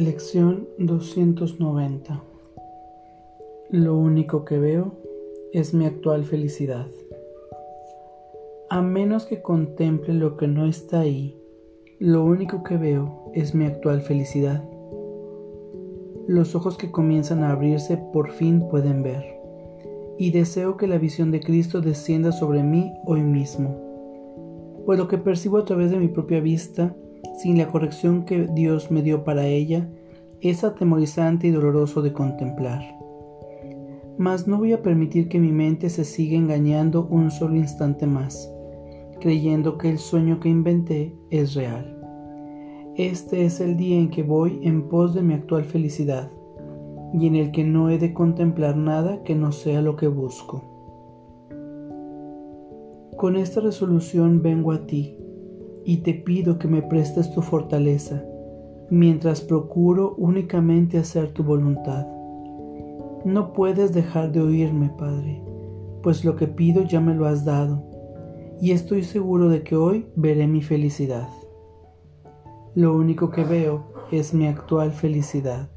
Lección 290 Lo único que veo es mi actual felicidad. A menos que contemple lo que no está ahí, lo único que veo es mi actual felicidad. Los ojos que comienzan a abrirse por fin pueden ver, y deseo que la visión de Cristo descienda sobre mí hoy mismo, pues lo que percibo a través de mi propia vista sin la corrección que Dios me dio para ella, es atemorizante y doloroso de contemplar. Mas no voy a permitir que mi mente se siga engañando un solo instante más, creyendo que el sueño que inventé es real. Este es el día en que voy en pos de mi actual felicidad, y en el que no he de contemplar nada que no sea lo que busco. Con esta resolución vengo a ti, y te pido que me prestes tu fortaleza, mientras procuro únicamente hacer tu voluntad. No puedes dejar de oírme, Padre, pues lo que pido ya me lo has dado, y estoy seguro de que hoy veré mi felicidad. Lo único que veo es mi actual felicidad.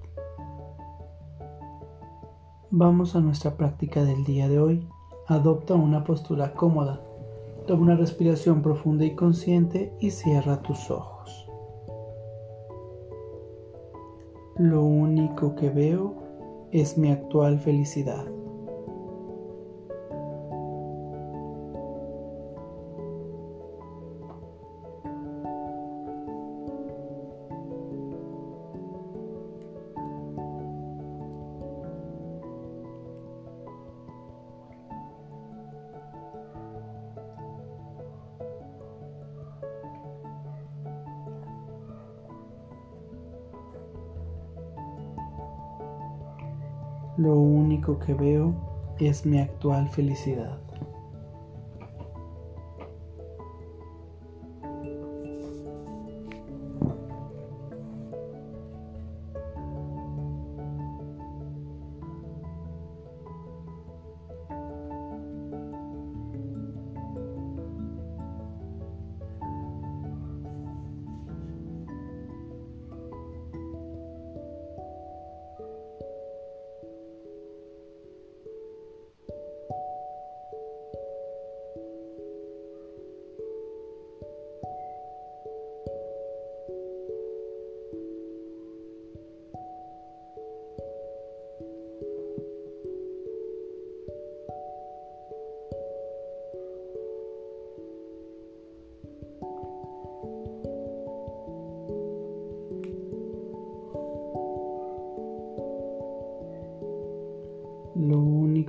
Vamos a nuestra práctica del día de hoy. Adopta una postura cómoda Toma una respiración profunda y consciente y cierra tus ojos. Lo único que veo es mi actual felicidad. Lo único que veo es mi actual felicidad.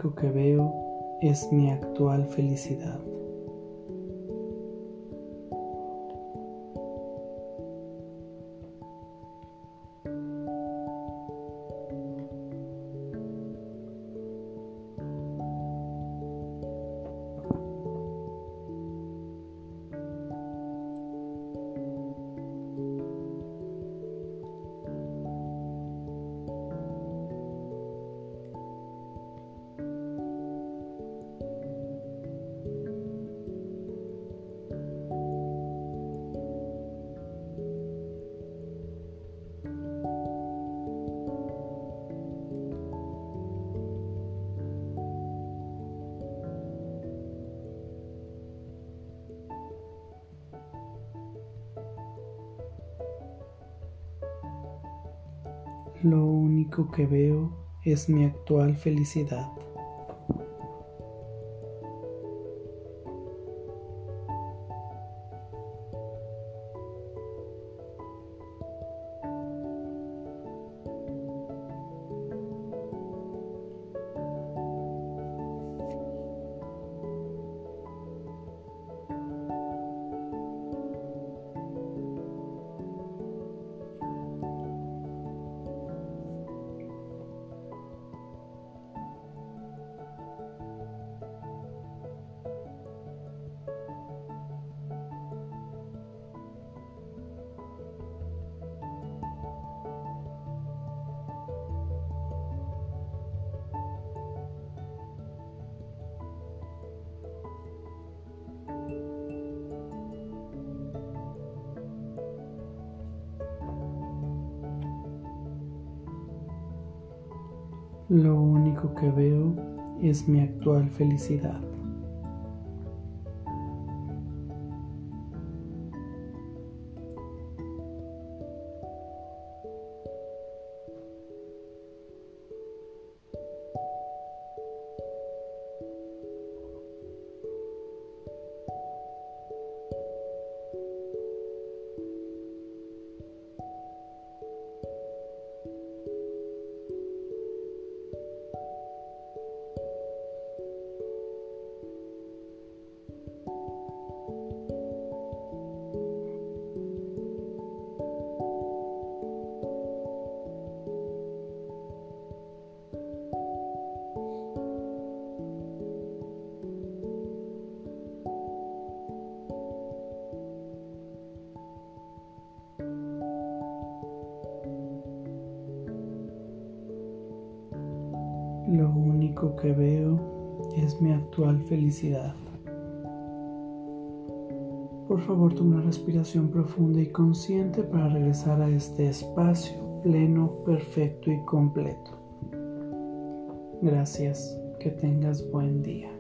Único que veo es mi actual felicidad. Lo único que veo es mi actual felicidad. Lo único que veo es mi actual felicidad. Lo único que veo es mi actual felicidad. Por favor, toma una respiración profunda y consciente para regresar a este espacio pleno, perfecto y completo. Gracias, que tengas buen día.